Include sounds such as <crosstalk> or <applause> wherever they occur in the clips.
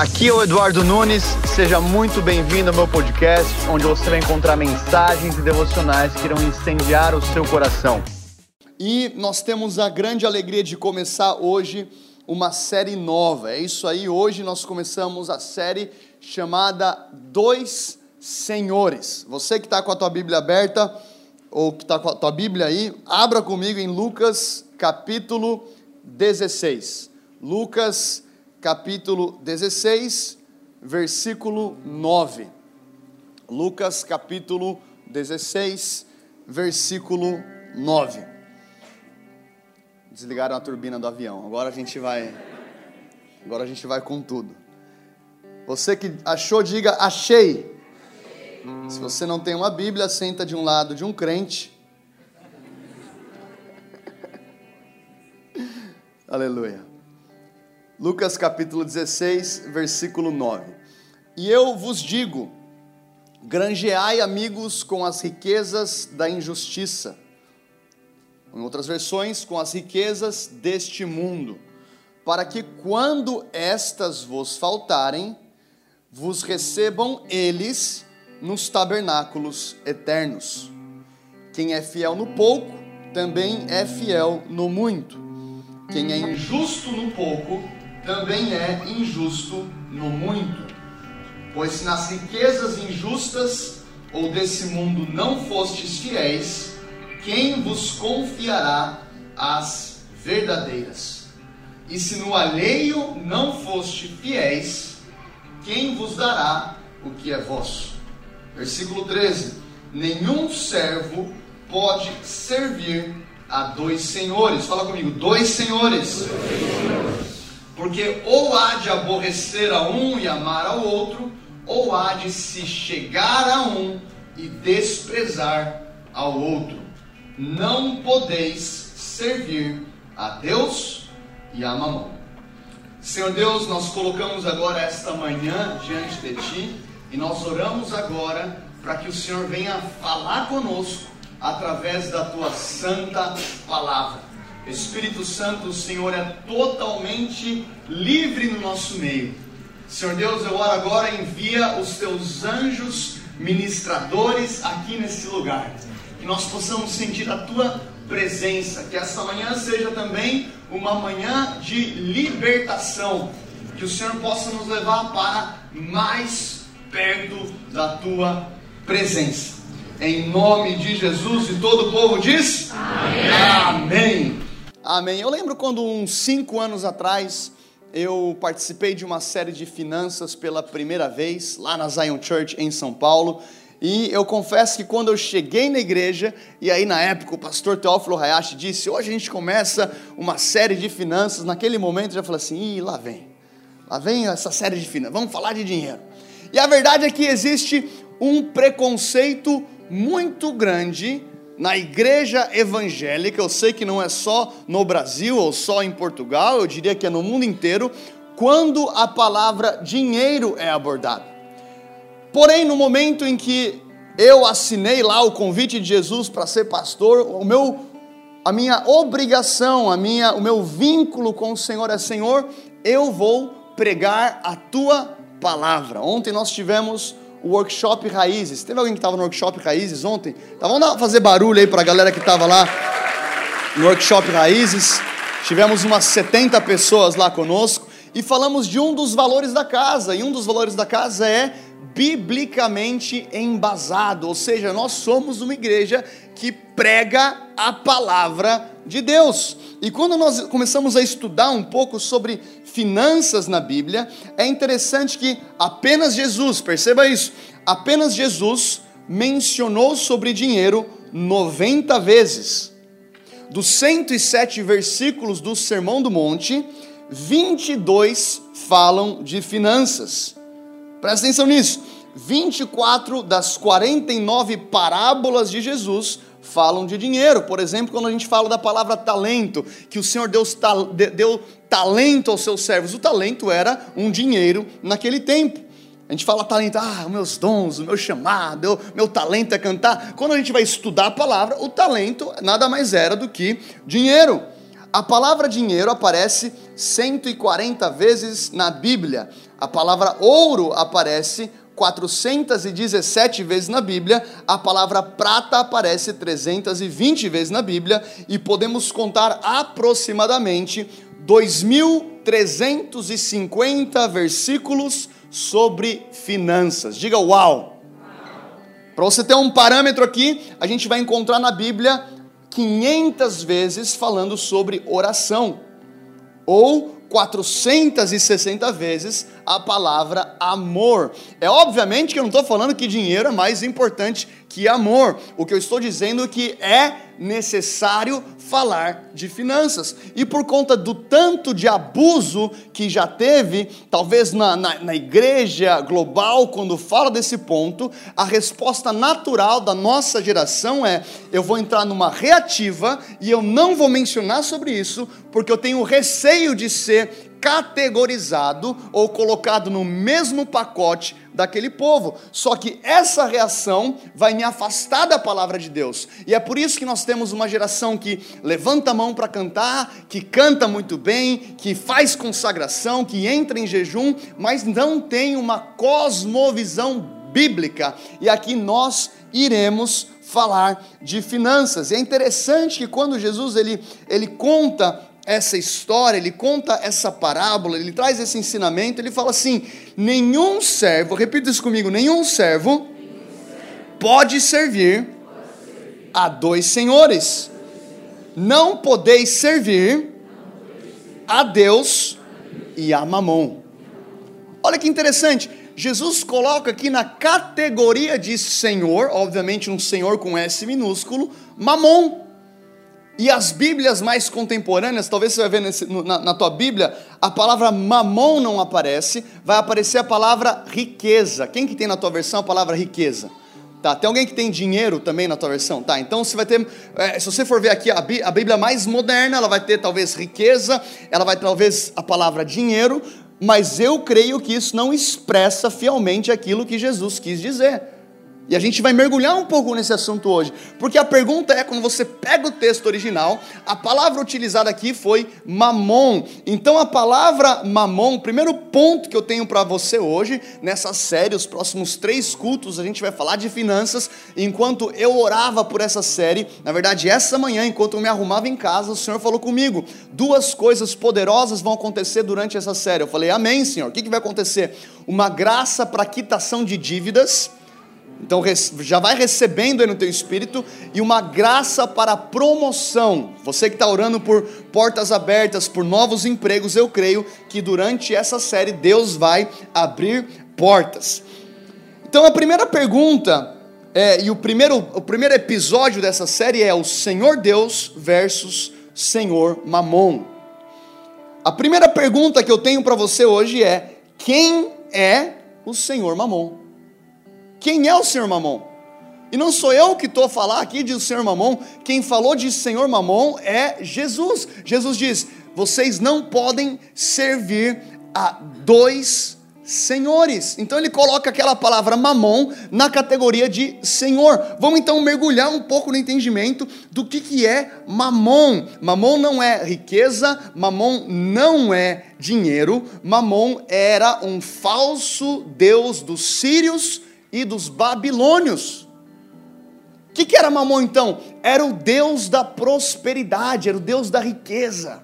Aqui é o Eduardo Nunes, seja muito bem-vindo ao meu podcast, onde você vai encontrar mensagens e devocionais que irão incendiar o seu coração. E nós temos a grande alegria de começar hoje uma série nova. É isso aí, hoje nós começamos a série chamada Dois Senhores. Você que está com a tua Bíblia aberta, ou que está com a tua Bíblia aí, abra comigo em Lucas capítulo 16. Lucas capítulo 16, versículo 9. Lucas capítulo 16, versículo 9. Desligaram a turbina do avião. Agora a gente vai Agora a gente vai com tudo. Você que achou, diga achei. Se você não tem uma Bíblia, senta de um lado de um crente. <laughs> Aleluia. Lucas capítulo 16, versículo 9. E eu vos digo: granjeai amigos com as riquezas da injustiça. Em outras versões, com as riquezas deste mundo, para que quando estas vos faltarem, vos recebam eles nos tabernáculos eternos. Quem é fiel no pouco, também é fiel no muito. Quem é injusto no pouco, também é injusto no muito. Pois se nas riquezas injustas ou desse mundo não fostes fiéis, quem vos confiará as verdadeiras? E se no alheio não foste fiéis, quem vos dará o que é vosso? Versículo 13: Nenhum servo pode servir a dois senhores. Fala comigo, dois senhores. Dois senhores. Porque ou há de aborrecer a um e amar ao outro, ou há de se chegar a um e desprezar ao outro. Não podeis servir a Deus e a mamão. Senhor Deus, nós colocamos agora esta manhã diante de Ti e nós oramos agora para que o Senhor venha falar conosco através da Tua santa palavra. Espírito Santo, o Senhor é totalmente livre no nosso meio. Senhor Deus, eu oro agora, envia os teus anjos ministradores aqui nesse lugar. Que nós possamos sentir a tua presença. Que essa manhã seja também uma manhã de libertação. Que o Senhor possa nos levar para mais perto da tua presença. Em nome de Jesus e todo o povo diz: Amém. Amém. Amém. Eu lembro quando, uns cinco anos atrás, eu participei de uma série de finanças pela primeira vez, lá na Zion Church, em São Paulo. E eu confesso que quando eu cheguei na igreja, e aí na época o pastor Teófilo Hayashi disse: hoje a gente começa uma série de finanças. Naquele momento eu já falei assim: ih, lá vem, lá vem essa série de finanças, vamos falar de dinheiro. E a verdade é que existe um preconceito muito grande na igreja evangélica, eu sei que não é só no Brasil ou só em Portugal, eu diria que é no mundo inteiro, quando a palavra dinheiro é abordada. Porém, no momento em que eu assinei lá o convite de Jesus para ser pastor, o meu a minha obrigação, a minha o meu vínculo com o Senhor é Senhor, eu vou pregar a tua palavra. Ontem nós tivemos o workshop Raízes. Teve alguém que estava no workshop Raízes ontem? Tá, vamos fazer barulho aí para a galera que estava lá no workshop Raízes. Tivemos umas 70 pessoas lá conosco e falamos de um dos valores da casa. E um dos valores da casa é biblicamente embasado, ou seja, nós somos uma igreja que prega a palavra de Deus. E quando nós começamos a estudar um pouco sobre finanças na Bíblia, é interessante que apenas Jesus, perceba isso, apenas Jesus mencionou sobre dinheiro 90 vezes. Dos 107 versículos do Sermão do Monte, 22 falam de finanças. Presta atenção nisso. 24 das 49 parábolas de Jesus falam de dinheiro. Por exemplo, quando a gente fala da palavra talento, que o Senhor Deus deu talento aos seus servos. O talento era um dinheiro naquele tempo. A gente fala talento, ah, meus dons, o meu chamado, meu talento é cantar. Quando a gente vai estudar a palavra, o talento nada mais era do que dinheiro. A palavra dinheiro aparece 140 vezes na Bíblia. A palavra ouro aparece 417 vezes na Bíblia, a palavra prata aparece 320 vezes na Bíblia e podemos contar aproximadamente 2.350 versículos sobre finanças. Diga uau! Para você ter um parâmetro aqui, a gente vai encontrar na Bíblia 500 vezes falando sobre oração, ou 460 vezes a palavra amor. É obviamente que eu não estou falando que dinheiro é mais importante que amor. O que eu estou dizendo é que é necessário falar de finanças. E por conta do tanto de abuso que já teve, talvez na, na, na igreja global, quando fala desse ponto, a resposta natural da nossa geração é: eu vou entrar numa reativa e eu não vou mencionar sobre isso, porque eu tenho receio de ser categorizado ou colocado no mesmo pacote daquele povo. Só que essa reação vai me afastar da palavra de Deus. E é por isso que nós temos uma geração que levanta a mão para cantar, que canta muito bem, que faz consagração, que entra em jejum, mas não tem uma cosmovisão bíblica. E aqui nós iremos falar de finanças. E é interessante que quando Jesus ele, ele conta essa história, ele conta essa parábola, ele traz esse ensinamento, ele fala assim: nenhum servo, repita isso comigo, nenhum servo pode servir a dois senhores. Não podeis servir a Deus e a Mamon. Olha que interessante, Jesus coloca aqui na categoria de Senhor, obviamente um Senhor com S minúsculo, Mamon. E as Bíblias mais contemporâneas, talvez você vai ver nesse, na, na tua Bíblia, a palavra mamon não aparece, vai aparecer a palavra riqueza. Quem que tem na tua versão a palavra riqueza? Tá, tem alguém que tem dinheiro também na tua versão? Tá, então você vai ter, é, se você for ver aqui a, Bí a Bíblia mais moderna, ela vai ter talvez riqueza, ela vai talvez a palavra dinheiro, mas eu creio que isso não expressa fielmente aquilo que Jesus quis dizer. E a gente vai mergulhar um pouco nesse assunto hoje, porque a pergunta é: quando você pega o texto original, a palavra utilizada aqui foi mamon. Então a palavra mamon, o primeiro ponto que eu tenho para você hoje, nessa série, os próximos três cultos, a gente vai falar de finanças. Enquanto eu orava por essa série, na verdade, essa manhã, enquanto eu me arrumava em casa, o Senhor falou comigo: duas coisas poderosas vão acontecer durante essa série. Eu falei: Amém, Senhor. O que, que vai acontecer? Uma graça para quitação de dívidas então já vai recebendo aí no teu espírito e uma graça para promoção. Você que está orando por portas abertas, por novos empregos, eu creio que durante essa série Deus vai abrir portas. Então a primeira pergunta é, e o primeiro, o primeiro episódio dessa série é o Senhor Deus versus Senhor Mamon. A primeira pergunta que eu tenho para você hoje é: quem é o Senhor Mamon? Quem é o Senhor Mamon? E não sou eu que estou a falar aqui de Senhor Mamon, quem falou de Senhor Mamon é Jesus. Jesus diz: vocês não podem servir a dois senhores. Então ele coloca aquela palavra mamon na categoria de senhor. Vamos então mergulhar um pouco no entendimento do que, que é mamon. Mamon não é riqueza, mamon não é dinheiro, mamon era um falso deus dos sírios e dos babilônios. O que, que era Mamon então? Era o Deus da prosperidade, era o Deus da riqueza.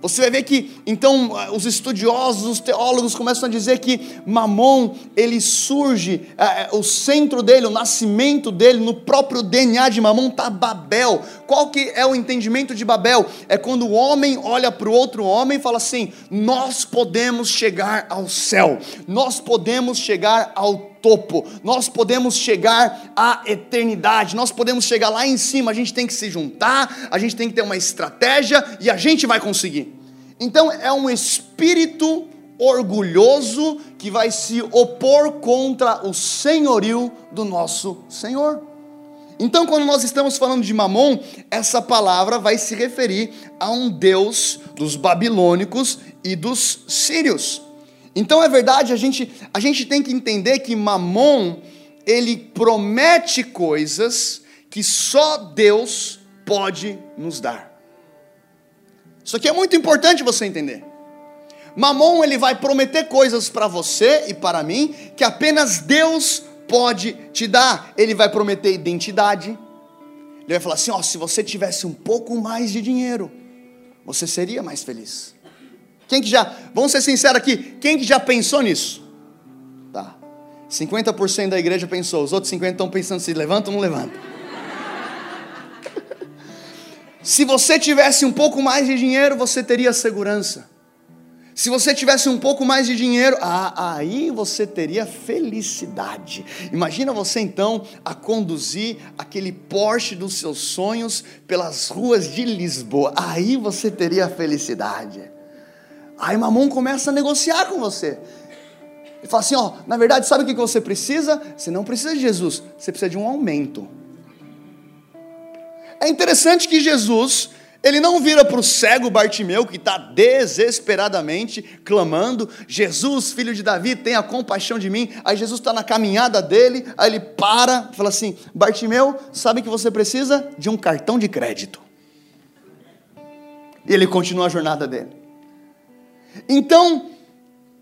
Você vai ver que então os estudiosos, os teólogos começam a dizer que Mamon ele surge, é, o centro dele, o nascimento dele, no próprio DNA de Mamon está Babel. Qual que é o entendimento de Babel? É quando o homem olha para o outro homem e fala assim: nós podemos chegar ao céu, nós podemos chegar ao topo, nós podemos chegar à eternidade, nós podemos chegar lá em cima, a gente tem que se juntar, a gente tem que ter uma estratégia e a gente vai conseguir. Então é um espírito orgulhoso que vai se opor contra o senhorio do nosso Senhor. Então, quando nós estamos falando de Mamon, essa palavra vai se referir a um deus dos babilônicos e dos sírios. Então é verdade, a gente, a gente tem que entender que Mamon, ele promete coisas que só Deus pode nos dar. Isso aqui é muito importante você entender. Mamon ele vai prometer coisas para você e para mim que apenas Deus pode te dar. Ele vai prometer identidade. Ele vai falar assim: ó, se você tivesse um pouco mais de dinheiro, você seria mais feliz. Quem que já, vamos ser sinceros aqui, quem que já pensou nisso? Tá. 50% da igreja pensou, os outros 50 estão pensando se levanta ou não levanta. <laughs> se você tivesse um pouco mais de dinheiro, você teria segurança. Se você tivesse um pouco mais de dinheiro, ah, aí você teria felicidade. Imagina você então a conduzir aquele Porsche dos seus sonhos pelas ruas de Lisboa. Aí você teria felicidade. Aí Mamon começa a negociar com você. Ele fala assim: ó, na verdade, sabe o que você precisa? Você não precisa de Jesus, você precisa de um aumento. É interessante que Jesus, ele não vira para o cego Bartimeu, que está desesperadamente clamando: Jesus, filho de Davi, tenha compaixão de mim. Aí Jesus está na caminhada dele, aí ele para, fala assim: Bartimeu, sabe que você precisa de um cartão de crédito. E ele continua a jornada dele. Então,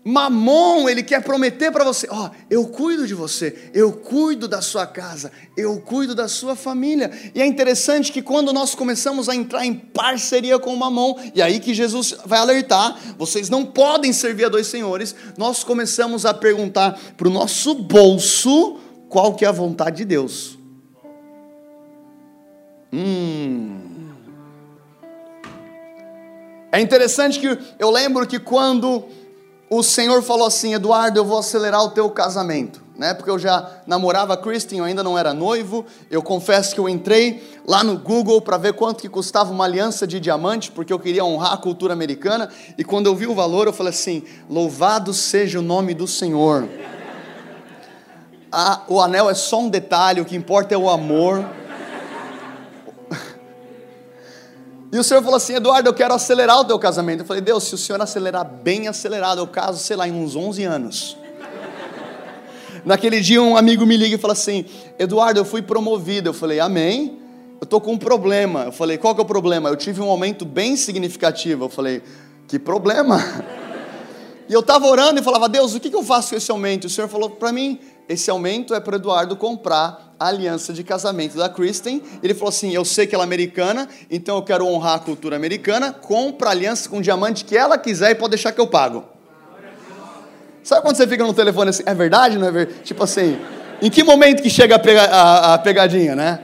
Mamon, ele quer prometer para você: ó, oh, eu cuido de você, eu cuido da sua casa, eu cuido da sua família. E é interessante que quando nós começamos a entrar em parceria com Mamon, e aí que Jesus vai alertar: vocês não podem servir a dois senhores, nós começamos a perguntar para o nosso bolso qual que é a vontade de Deus. Hum. É interessante que eu lembro que quando o Senhor falou assim: Eduardo, eu vou acelerar o teu casamento. Né? Porque eu já namorava a Kristen, eu ainda não era noivo. Eu confesso que eu entrei lá no Google para ver quanto que custava uma aliança de diamante, porque eu queria honrar a cultura americana. E quando eu vi o valor, eu falei assim: louvado seja o nome do Senhor. Ah, o anel é só um detalhe, o que importa é o amor. E o Senhor falou assim: Eduardo, eu quero acelerar o teu casamento. Eu falei: Deus, se o Senhor acelerar bem acelerado, eu caso, sei lá, em uns 11 anos. Naquele dia, um amigo me liga e fala assim: Eduardo, eu fui promovido. Eu falei: Amém. Eu tô com um problema. Eu falei: Qual que é o problema? Eu tive um aumento bem significativo. Eu falei: Que problema? <laughs> E eu estava orando e falava: Deus, o que, que eu faço com esse aumento? O Senhor falou para mim: Esse aumento é para Eduardo comprar a aliança de casamento da Kristen. Ele falou assim: Eu sei que ela é americana, então eu quero honrar a cultura americana. Compra a aliança com o diamante que ela quiser e pode deixar que eu pago. Sabe quando você fica no telefone assim? É verdade, não é verdade? Tipo assim, em que momento que chega a, pega, a, a pegadinha, né?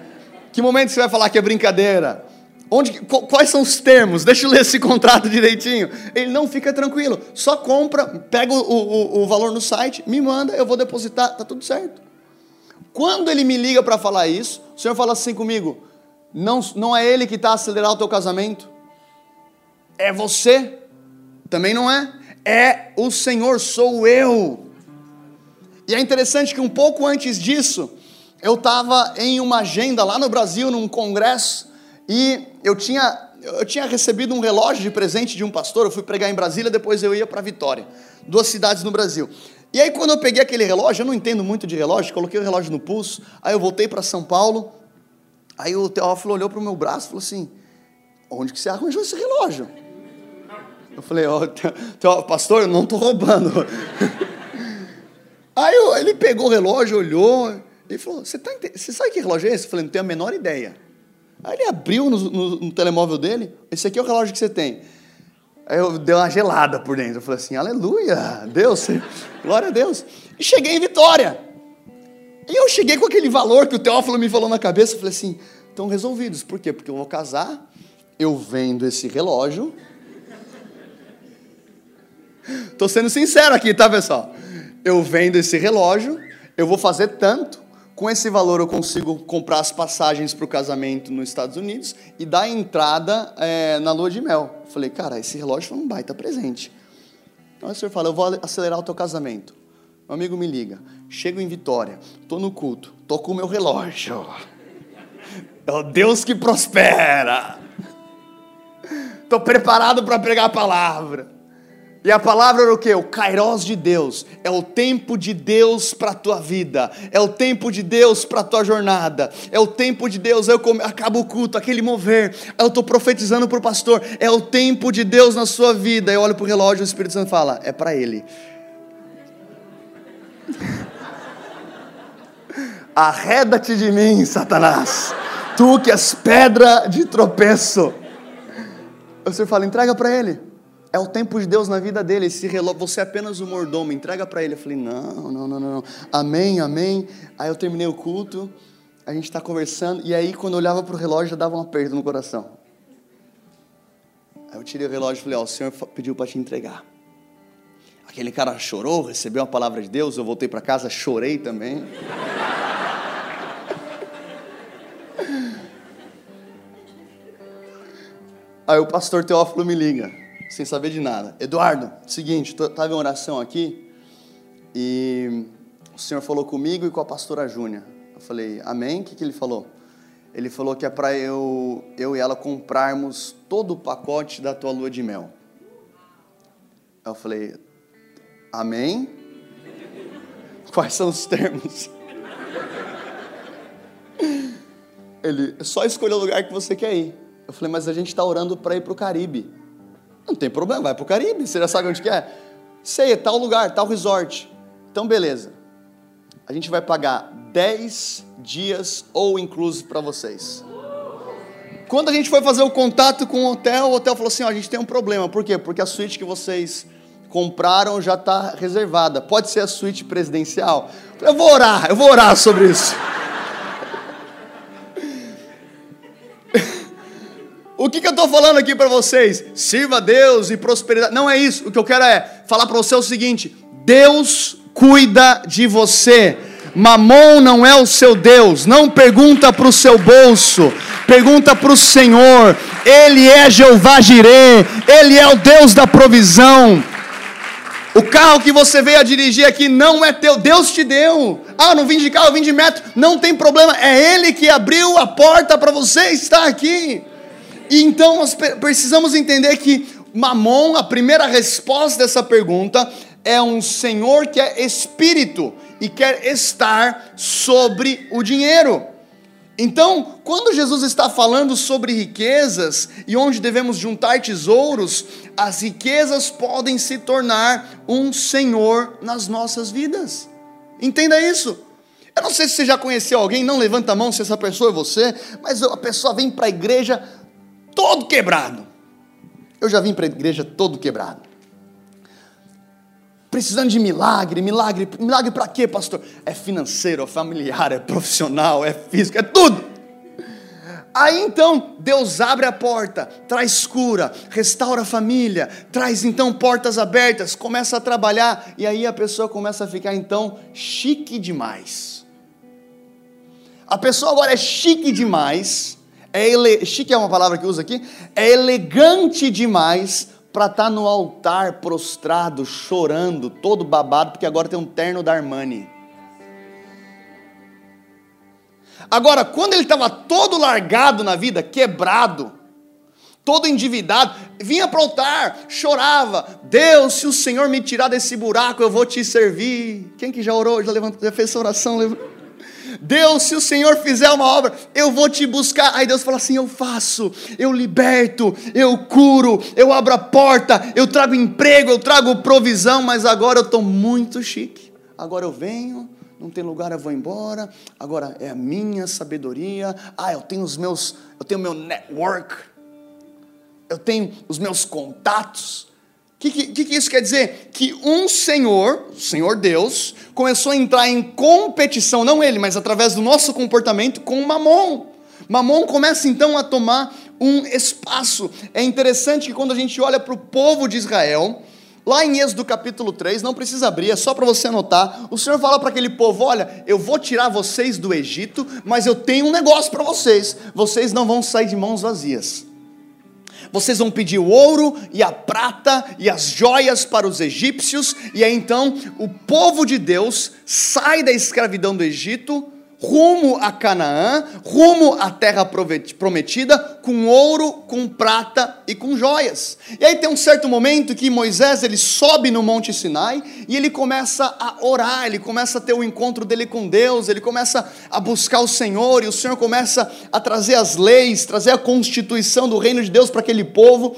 Que momento você vai falar que é brincadeira? Onde, quais são os termos? <laughs> Deixa eu ler esse contrato direitinho. Ele não fica tranquilo. Só compra, pega o, o, o valor no site, me manda, eu vou depositar, tá tudo certo. Quando ele me liga para falar isso, o Senhor fala assim comigo: não, não é ele que está a acelerar o teu casamento, é você. Também não é. É o Senhor, sou eu. E é interessante que um pouco antes disso, eu estava em uma agenda lá no Brasil, num congresso, e eu tinha, eu tinha recebido um relógio de presente de um pastor. Eu fui pregar em Brasília, depois eu ia para Vitória, duas cidades no Brasil. E aí, quando eu peguei aquele relógio, eu não entendo muito de relógio, coloquei o relógio no pulso, aí eu voltei para São Paulo, aí o Teófilo olhou para o meu braço e falou assim: Onde que você arranjou esse relógio? Eu falei: Ó, oh, pastor, eu não estou roubando. <laughs> aí ele pegou o relógio, olhou, e falou: Você, tá, sabe que relógio é esse? Eu falei: Não tenho a menor ideia. Aí ele abriu no, no, no telemóvel dele: Esse aqui é o relógio que você tem. Aí eu dei uma gelada por dentro. Eu falei assim, aleluia, Deus, <laughs> glória a Deus. E cheguei em Vitória. E eu cheguei com aquele valor que o Teófilo me falou na cabeça. Eu falei assim, estão resolvidos. Por quê? Porque eu vou casar, eu vendo esse relógio. Estou sendo sincero aqui, tá, pessoal? Eu vendo esse relógio, eu vou fazer tanto, com esse valor eu consigo comprar as passagens para o casamento nos Estados Unidos e dar entrada é, na lua de mel. Falei, cara, esse relógio foi um baita presente. Então o senhor fala, eu vou acelerar o teu casamento. Meu amigo me liga, chego em Vitória, estou no culto, estou com o meu relógio. <laughs> É o Deus que prospera. Estou preparado para pregar a palavra. E a palavra era o que? O kairos de Deus. É o tempo de Deus para a tua vida. É o tempo de Deus para a tua jornada. É o tempo de Deus. Eu acabo o culto, aquele mover. Eu estou profetizando para o pastor. É o tempo de Deus na sua vida. Eu olho para o relógio e o Espírito Santo fala: é para ele. <laughs> Arreda-te de mim, Satanás. Tu que és pedra de tropeço. O Senhor fala: entrega para ele. É o tempo de Deus na vida dele. Esse relógio, você é apenas o mordomo, entrega para ele. Eu falei: não, não, não, não. Amém, amém. Aí eu terminei o culto, a gente está conversando, e aí quando eu olhava para o relógio já dava um aperto no coração. Aí eu tirei o relógio e falei: ó, o Senhor pediu para te entregar. Aquele cara chorou, recebeu a palavra de Deus, eu voltei para casa, chorei também. <laughs> Aí o pastor Teófilo me liga, sem saber de nada. Eduardo, seguinte, estava em oração aqui e o senhor falou comigo e com a pastora Júnia. Eu falei, amém? O que, que ele falou? Ele falou que é para eu, eu e ela comprarmos todo o pacote da tua lua de mel. Eu falei, amém? Quais são os termos? Ele, só escolher o lugar que você quer ir. Eu falei, mas a gente está orando para ir para o Caribe. Não tem problema, vai para o Caribe, você já sabe onde que é. Sei, tal lugar, tal resort. Então, beleza. A gente vai pagar 10 dias ou incluso para vocês. Quando a gente foi fazer o contato com o hotel, o hotel falou assim: ó, a gente tem um problema. Por quê? Porque a suíte que vocês compraram já está reservada. Pode ser a suíte presidencial? Eu vou orar, eu vou orar sobre isso. O que, que eu estou falando aqui para vocês? Sirva a Deus e prosperidade. Não é isso. O que eu quero é falar para você o seguinte: Deus cuida de você. Mamon não é o seu Deus. Não pergunta para o seu bolso. Pergunta para o Senhor. Ele é Jeová Jireh. Ele é o Deus da provisão. O carro que você veio a dirigir aqui não é teu, Deus te deu. Ah, não vim de carro, eu vim de metro. Não tem problema, é Ele que abriu a porta para você estar aqui. E então nós precisamos entender que Mamon, a primeira resposta dessa pergunta, é um senhor que é espírito e quer estar sobre o dinheiro. Então, quando Jesus está falando sobre riquezas e onde devemos juntar tesouros, as riquezas podem se tornar um senhor nas nossas vidas. Entenda isso. Eu não sei se você já conheceu alguém, não levanta a mão se essa pessoa é você, mas a pessoa vem para a igreja todo quebrado. Eu já vim para a igreja todo quebrado. Precisando de milagre, milagre, milagre para quê, pastor? É financeiro, é familiar, é profissional, é físico, é tudo. Aí então Deus abre a porta, traz cura, restaura a família, traz então portas abertas, começa a trabalhar e aí a pessoa começa a ficar então chique demais. A pessoa agora é chique demais é ele... chique é uma palavra que usa aqui, é elegante demais para estar tá no altar prostrado, chorando, todo babado, porque agora tem um terno da Armani. Agora, quando ele estava todo largado na vida, quebrado, todo endividado, vinha para o altar, chorava: Deus, se o Senhor me tirar desse buraco, eu vou te servir. Quem que já orou, já, levantou, já fez essa oração? Levantou? Deus, se o Senhor fizer uma obra, eu vou te buscar. Aí Deus fala assim: eu faço, eu liberto, eu curo, eu abro a porta, eu trago emprego, eu trago provisão, mas agora eu estou muito chique. Agora eu venho, não tem lugar, eu vou embora. Agora é a minha sabedoria. Ah, eu tenho os meus, eu tenho meu network, eu tenho os meus contatos. O que, que, que, isso quer dizer? Que um Senhor, Senhor Deus, começou a entrar em competição, não ele, mas através do nosso comportamento, com Mamon. Mamon começa então a tomar um espaço. É interessante que quando a gente olha para o povo de Israel, lá em Êxodo capítulo 3, não precisa abrir, é só para você anotar. O Senhor fala para aquele povo: Olha, eu vou tirar vocês do Egito, mas eu tenho um negócio para vocês: vocês não vão sair de mãos vazias vocês vão pedir o ouro e a prata e as joias para os egípcios, e aí então o povo de Deus sai da escravidão do Egito, rumo a Canaã, rumo à terra prometida, com ouro, com prata e com joias. E aí tem um certo momento que Moisés ele sobe no Monte Sinai e ele começa a orar, ele começa a ter o um encontro dele com Deus, ele começa a buscar o Senhor e o Senhor começa a trazer as leis, trazer a constituição do reino de Deus para aquele povo.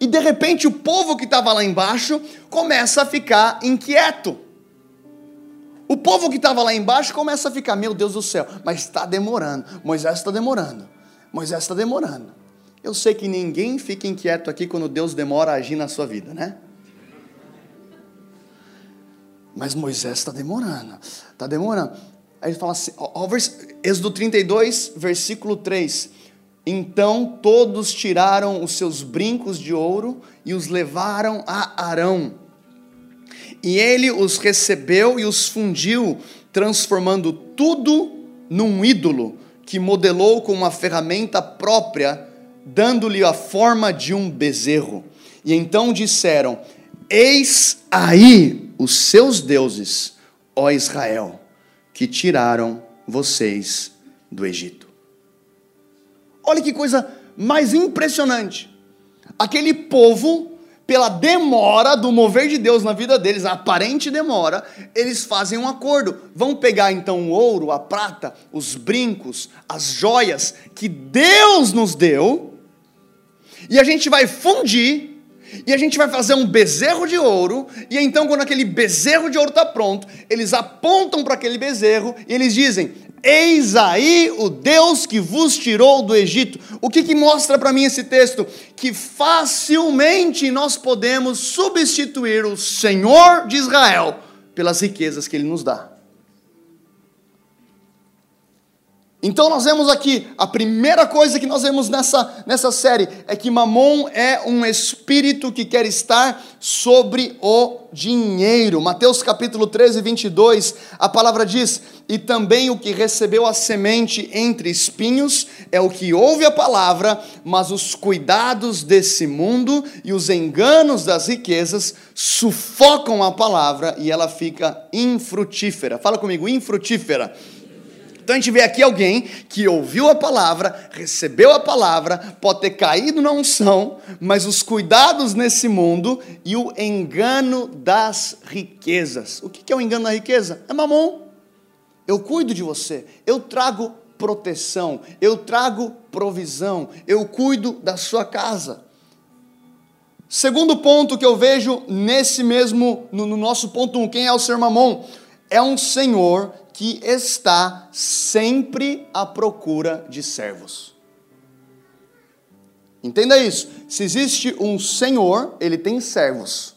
E de repente o povo que estava lá embaixo começa a ficar inquieto. O povo que estava lá embaixo começa a ficar, meu Deus do céu, mas está demorando. Moisés está demorando. Moisés está demorando. Eu sei que ninguém fica inquieto aqui quando Deus demora a agir na sua vida, né? Mas Moisés está demorando. Está demorando. Aí ele fala assim, ó, ó, Êxodo 32, versículo 3. Então todos tiraram os seus brincos de ouro e os levaram a Arão e ele os recebeu e os fundiu, transformando tudo num ídolo que modelou com uma ferramenta própria, dando-lhe a forma de um bezerro. E então disseram: Eis aí os seus deuses, ó Israel, que tiraram vocês do Egito. Olha que coisa mais impressionante. Aquele povo pela demora do mover de Deus na vida deles, a aparente demora, eles fazem um acordo. Vão pegar então o ouro, a prata, os brincos, as joias que Deus nos deu, e a gente vai fundir, e a gente vai fazer um bezerro de ouro, e então, quando aquele bezerro de ouro está pronto, eles apontam para aquele bezerro e eles dizem: Eis aí o Deus que vos tirou do Egito. O que, que mostra para mim esse texto? Que facilmente nós podemos substituir o Senhor de Israel pelas riquezas que ele nos dá. Então nós vemos aqui, a primeira coisa que nós vemos nessa, nessa série é que Mamon é um espírito que quer estar sobre o dinheiro. Mateus capítulo 13, 22, a palavra diz: E também o que recebeu a semente entre espinhos é o que ouve a palavra, mas os cuidados desse mundo e os enganos das riquezas sufocam a palavra e ela fica infrutífera. Fala comigo, infrutífera. Então a gente vê aqui alguém que ouviu a palavra, recebeu a palavra, pode ter caído na unção, mas os cuidados nesse mundo e o engano das riquezas. O que é o engano da riqueza? É mamon. Eu cuido de você, eu trago proteção, eu trago provisão, eu cuido da sua casa. Segundo ponto que eu vejo nesse mesmo, no, no nosso ponto 1, um, quem é o ser mamon? É um senhor que está sempre à procura de servos. Entenda isso. Se existe um senhor, ele tem servos.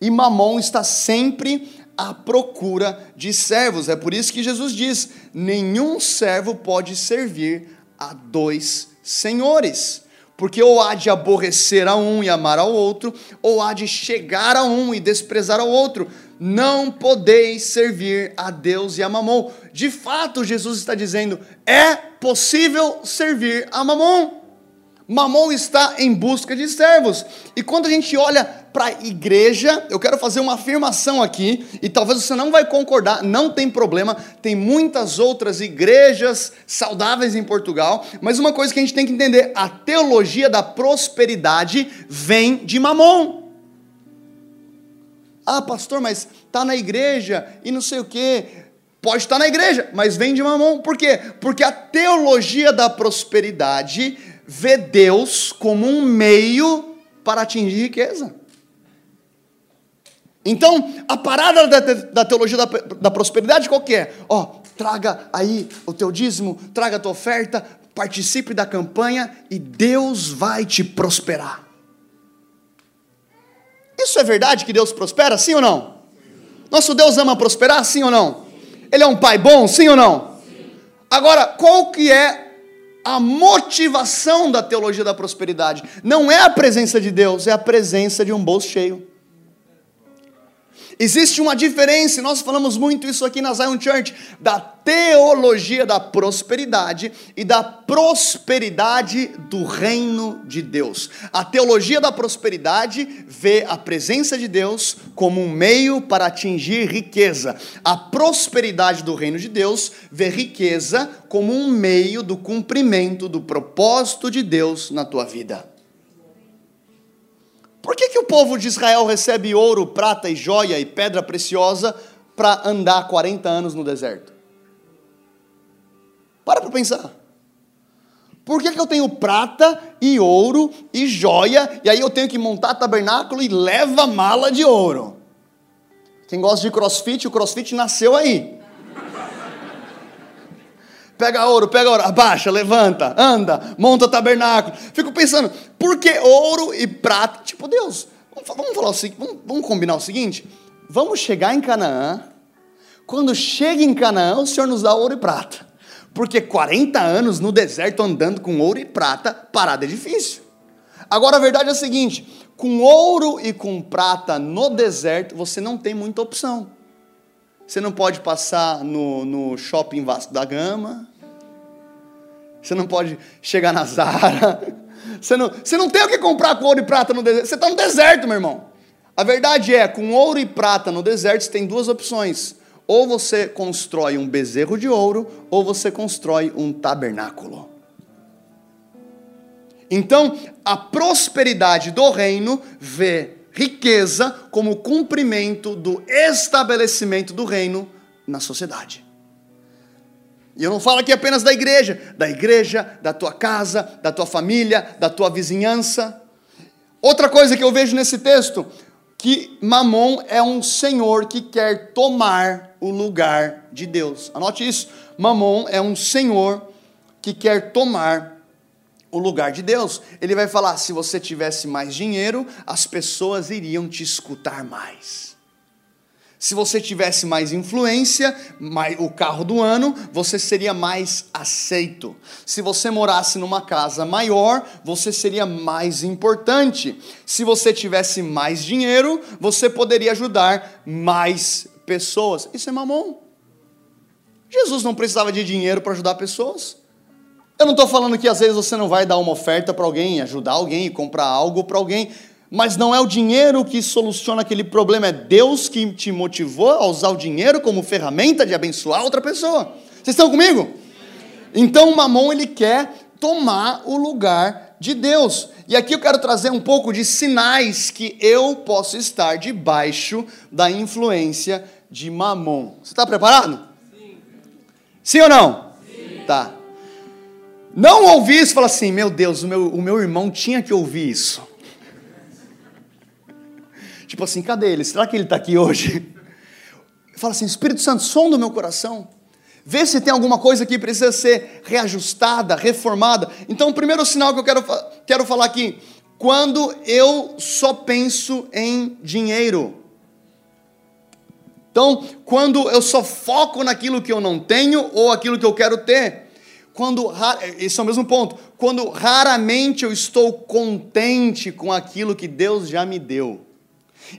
E Mamon está sempre à procura de servos. É por isso que Jesus diz: nenhum servo pode servir a dois senhores. Porque ou há de aborrecer a um e amar ao outro, ou há de chegar a um e desprezar ao outro não podeis servir a Deus e a Mamon. De fato, Jesus está dizendo: é possível servir a Mamon. Mamon está em busca de servos. E quando a gente olha para a igreja, eu quero fazer uma afirmação aqui, e talvez você não vai concordar, não tem problema, tem muitas outras igrejas saudáveis em Portugal, mas uma coisa que a gente tem que entender: a teologia da prosperidade vem de Mamon. Ah, pastor, mas está na igreja e não sei o quê. Pode estar na igreja, mas vem de mamão. Por quê? Porque a teologia da prosperidade vê Deus como um meio para atingir riqueza. Então, a parada da, da teologia da, da, prosperidade qual que é? Ó, traga aí o teu dízimo, traga a tua oferta, participe da campanha e Deus vai te prosperar. Isso é verdade que Deus prospera, sim ou não? Nosso Deus ama prosperar, sim ou não? Ele é um pai bom, sim ou não? Agora, qual que é a motivação da teologia da prosperidade? Não é a presença de Deus, é a presença de um bolso cheio. Existe uma diferença, e nós falamos muito isso aqui na Zion Church, da teologia da prosperidade e da prosperidade do reino de Deus. A teologia da prosperidade vê a presença de Deus como um meio para atingir riqueza. A prosperidade do reino de Deus vê riqueza como um meio do cumprimento do propósito de Deus na tua vida. Por que, que o povo de Israel recebe ouro, prata e joia e pedra preciosa para andar 40 anos no deserto? Para para pensar. Por que, que eu tenho prata e ouro e joia, e aí eu tenho que montar tabernáculo e leva mala de ouro? Quem gosta de crossfit, o crossfit nasceu aí. Pega ouro, pega ouro, abaixa, levanta, anda, monta tabernáculo. Fico pensando, por que ouro e prata? Tipo, Deus, vamos, falar o seguinte, vamos, vamos combinar o seguinte: vamos chegar em Canaã. Quando chega em Canaã, o Senhor nos dá ouro e prata. Porque 40 anos no deserto andando com ouro e prata, parada é difícil. Agora a verdade é a seguinte: com ouro e com prata no deserto, você não tem muita opção. Você não pode passar no, no shopping Vasco da Gama. Você não pode chegar na Zara. <laughs> Você não, você não tem o que comprar com ouro e prata no deserto. Você está no deserto, meu irmão. A verdade é, com ouro e prata no deserto, você tem duas opções. Ou você constrói um bezerro de ouro, ou você constrói um tabernáculo. Então, a prosperidade do reino vê riqueza como cumprimento do estabelecimento do reino na sociedade. E eu não falo aqui apenas da igreja, da igreja, da tua casa, da tua família, da tua vizinhança. Outra coisa que eu vejo nesse texto, que Mamon é um senhor que quer tomar o lugar de Deus. Anote isso. Mamon é um senhor que quer tomar o lugar de Deus. Ele vai falar: se você tivesse mais dinheiro, as pessoas iriam te escutar mais. Se você tivesse mais influência, mais, o carro do ano, você seria mais aceito. Se você morasse numa casa maior, você seria mais importante. Se você tivesse mais dinheiro, você poderia ajudar mais pessoas. Isso é mamon. Jesus não precisava de dinheiro para ajudar pessoas. Eu não estou falando que às vezes você não vai dar uma oferta para alguém, ajudar alguém, comprar algo para alguém. Mas não é o dinheiro que soluciona aquele problema, é Deus que te motivou a usar o dinheiro como ferramenta de abençoar outra pessoa. Vocês estão comigo? Então o mamon ele quer tomar o lugar de Deus. E aqui eu quero trazer um pouco de sinais que eu posso estar debaixo da influência de mamon. Você está preparado? Sim. Sim ou não? Sim. Tá. Não ouvir isso e falar assim, meu Deus, o meu, o meu irmão tinha que ouvir isso. Tipo assim, cadê ele? Será que ele está aqui hoje? Fala assim, Espírito Santo, som do meu coração. Vê se tem alguma coisa que precisa ser reajustada, reformada. Então, o primeiro sinal que eu quero, quero falar aqui, quando eu só penso em dinheiro. Então, quando eu só foco naquilo que eu não tenho ou aquilo que eu quero ter. Quando, esse é o mesmo ponto. Quando raramente eu estou contente com aquilo que Deus já me deu.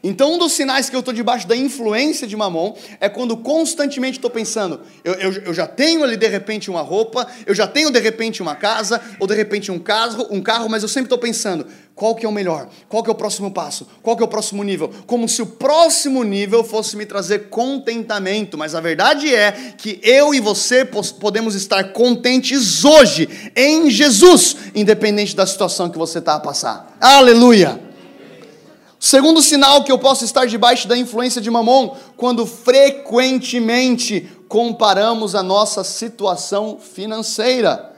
Então, um dos sinais que eu estou debaixo da influência de mamon é quando constantemente estou pensando, eu, eu, eu, já tenho ali de repente uma roupa, eu já tenho de repente uma casa, ou de repente um carro, um carro, mas eu sempre estou pensando, qual que é o melhor? Qual que é o próximo passo? Qual que é o próximo nível? Como se o próximo nível fosse me trazer contentamento, mas a verdade é que eu e você podemos estar contentes hoje em Jesus, independente da situação que você está a passar. Aleluia! Segundo sinal que eu posso estar debaixo da influência de Mamon, quando frequentemente comparamos a nossa situação financeira.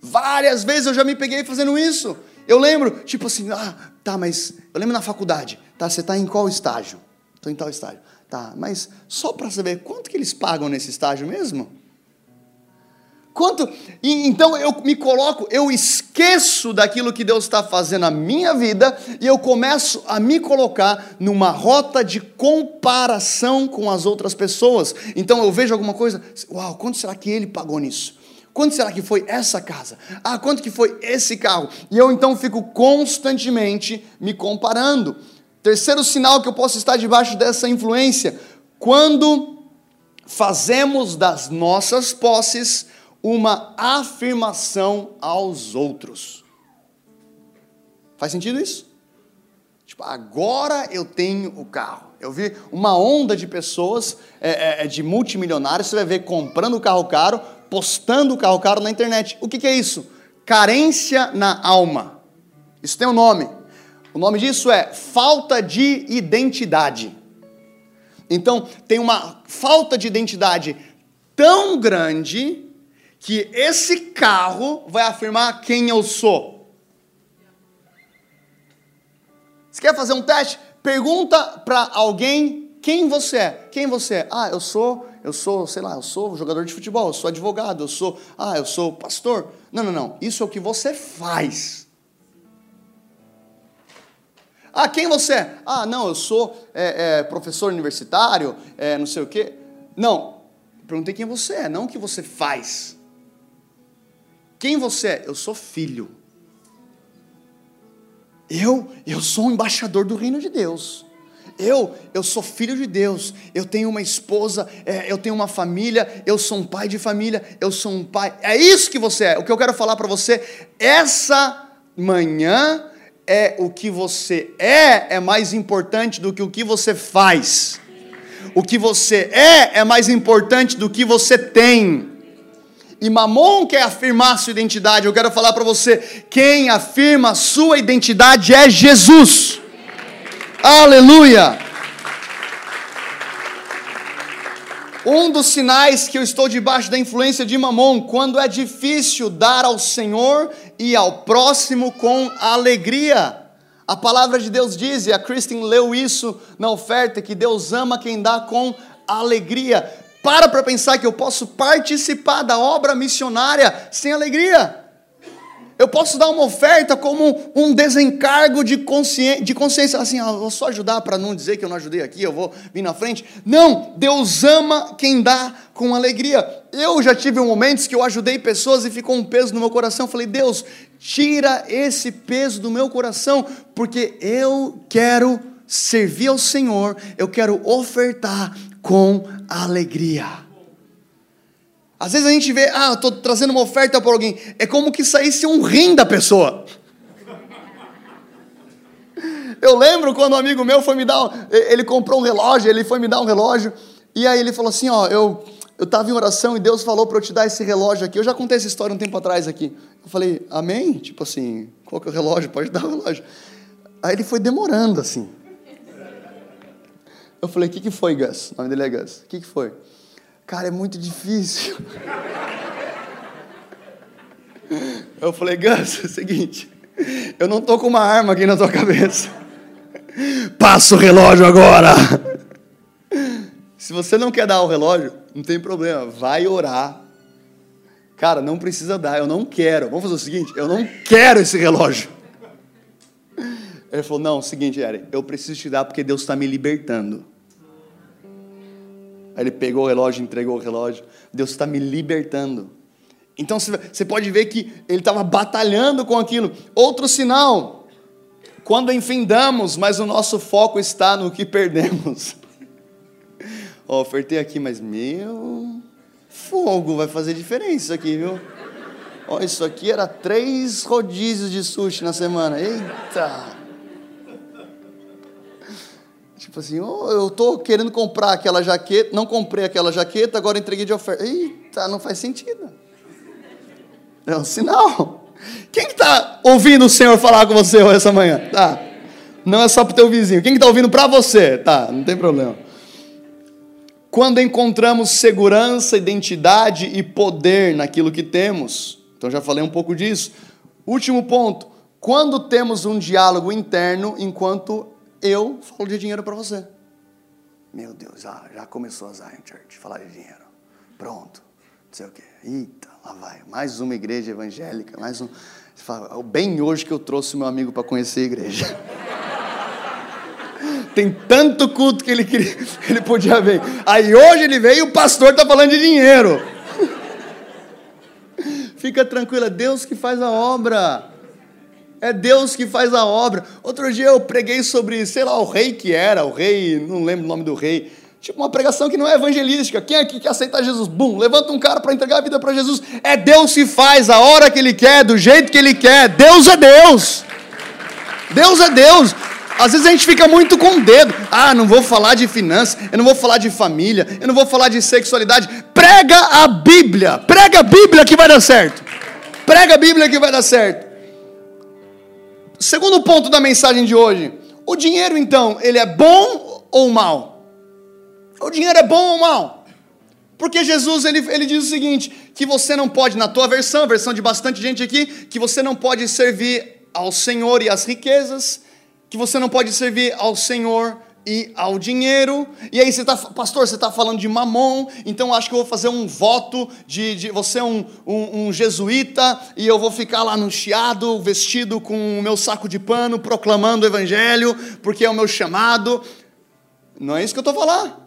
Várias vezes eu já me peguei fazendo isso. Eu lembro, tipo assim, ah, tá, mas eu lembro na faculdade, tá, você está em qual estágio? Estou em tal estágio. Tá, mas só para saber quanto que eles pagam nesse estágio mesmo? Quanto? E, então eu me coloco, eu esqueço daquilo que Deus está fazendo na minha vida e eu começo a me colocar numa rota de comparação com as outras pessoas. Então eu vejo alguma coisa, uau, quanto será que ele pagou nisso? Quanto será que foi essa casa? Ah, quanto que foi esse carro? E eu então fico constantemente me comparando. Terceiro sinal que eu posso estar debaixo dessa influência, quando fazemos das nossas posses uma afirmação aos outros. Faz sentido isso? Tipo, agora eu tenho o carro. Eu vi uma onda de pessoas, é, é, é de multimilionários, você vai ver comprando o carro caro, postando o carro caro na internet. O que, que é isso? Carência na alma. Isso tem um nome. O nome disso é falta de identidade. Então, tem uma falta de identidade tão grande que esse carro vai afirmar quem eu sou. Você quer fazer um teste? Pergunta para alguém quem você é. Quem você é? Ah, eu sou, eu sou, sei lá, eu sou jogador de futebol, eu sou advogado, eu sou, ah, eu sou pastor. Não, não, não. Isso é o que você faz. Ah, quem você é? Ah, não, eu sou é, é, professor universitário, é, não sei o quê. Não, perguntei quem você é, não o que você faz. Quem você é? Eu sou filho. Eu, eu sou um embaixador do reino de Deus. Eu, eu sou filho de Deus. Eu tenho uma esposa, é, eu tenho uma família, eu sou um pai de família, eu sou um pai. É isso que você é. O que eu quero falar para você, essa manhã é o que você é é mais importante do que o que você faz. O que você é é mais importante do que você tem. E Mamon quer afirmar sua identidade. Eu quero falar para você: quem afirma sua identidade é Jesus. Aleluia! Um dos sinais que eu estou debaixo da influência de Mamon, quando é difícil dar ao Senhor e ao próximo com alegria. A palavra de Deus diz, e a Kristen leu isso na oferta, que Deus ama quem dá com alegria. Para para pensar que eu posso participar da obra missionária sem alegria. Eu posso dar uma oferta como um desencargo de consciência, de consciência assim, ah, vou só ajudar para não dizer que eu não ajudei aqui, eu vou vir na frente. Não, Deus ama quem dá com alegria. Eu já tive momentos que eu ajudei pessoas e ficou um peso no meu coração. Eu falei, Deus, tira esse peso do meu coração, porque eu quero servir ao Senhor, eu quero ofertar com alegria. Às vezes a gente vê, ah, estou trazendo uma oferta para alguém. É como que saísse um rim da pessoa. Eu lembro quando um amigo meu foi me dar, ele comprou um relógio, ele foi me dar um relógio, e aí ele falou assim, ó, eu eu estava em oração e Deus falou para eu te dar esse relógio aqui. Eu já contei essa história um tempo atrás aqui. Eu falei, amém? Tipo assim, qual que é o relógio? Pode dar o relógio. Aí ele foi demorando assim. Eu falei, o que, que foi, Gus? O nome dele é Gus. O que, que foi? Cara, é muito difícil. <laughs> Eu falei, Gus, é o seguinte, eu não tô com uma arma aqui na tua cabeça. Passa o relógio agora. Se você não quer dar o relógio, não tem problema, vai orar. Cara, não precisa dar, eu não quero. Vamos fazer o seguinte, eu não quero esse relógio. Ele falou, não, é seguinte, Eric, eu preciso te dar porque Deus está me libertando. Aí ele pegou o relógio, entregou o relógio. Deus está me libertando. Então você pode ver que ele estava batalhando com aquilo. Outro sinal, quando enfindamos, mas o nosso foco está no que perdemos. <laughs> Oh, ofertei aqui, mas meu fogo vai fazer diferença aqui, viu? Ó, oh, isso aqui era três rodízios de sushi na semana. Eita! Tipo assim, oh, eu estou querendo comprar aquela jaqueta, não comprei aquela jaqueta, agora entreguei de oferta. Eita, não faz sentido. É um sinal. Quem está que ouvindo o Senhor falar com você essa manhã? Tá. Não é só para o teu vizinho. Quem está que ouvindo para você? Tá, não tem problema. Quando encontramos segurança, identidade e poder naquilo que temos. Então já falei um pouco disso. Último ponto. Quando temos um diálogo interno enquanto eu falo de dinheiro para você. Meu Deus, ah, já começou a Zion Church, falar de dinheiro. Pronto, não sei o quê. Eita, lá vai. Mais uma igreja evangélica, mais um. Fala, bem hoje que eu trouxe meu amigo para conhecer a igreja. <laughs> Tem tanto culto que ele, queria, <laughs> ele podia ver. Aí hoje ele veio e o pastor está falando de dinheiro. <laughs> Fica tranquila, Deus que faz a obra. É Deus que faz a obra. Outro dia eu preguei sobre, sei lá, o rei que era, o rei, não lembro o nome do rei. Tipo uma pregação que não é evangelística. Quem aqui quer aceitar Jesus? Bum, levanta um cara para entregar a vida para Jesus. É Deus que faz a hora que ele quer, do jeito que ele quer. Deus é Deus. Deus é Deus. Às vezes a gente fica muito com o dedo. Ah, não vou falar de finanças, eu não vou falar de família, eu não vou falar de sexualidade. Prega a Bíblia. Prega a Bíblia que vai dar certo. Prega a Bíblia que vai dar certo. Segundo ponto da mensagem de hoje. O dinheiro, então, ele é bom ou mal? O dinheiro é bom ou mal? Porque Jesus ele, ele diz o seguinte: que você não pode, na tua versão, versão de bastante gente aqui, que você não pode servir ao Senhor e às riquezas, que você não pode servir ao Senhor e ao dinheiro. E aí você está, pastor, você está falando de mamon, então acho que eu vou fazer um voto de, de você é um, um, um, jesuíta e eu vou ficar lá no chiado, vestido com o meu saco de pano, proclamando o evangelho, porque é o meu chamado. Não é isso que eu estou falando.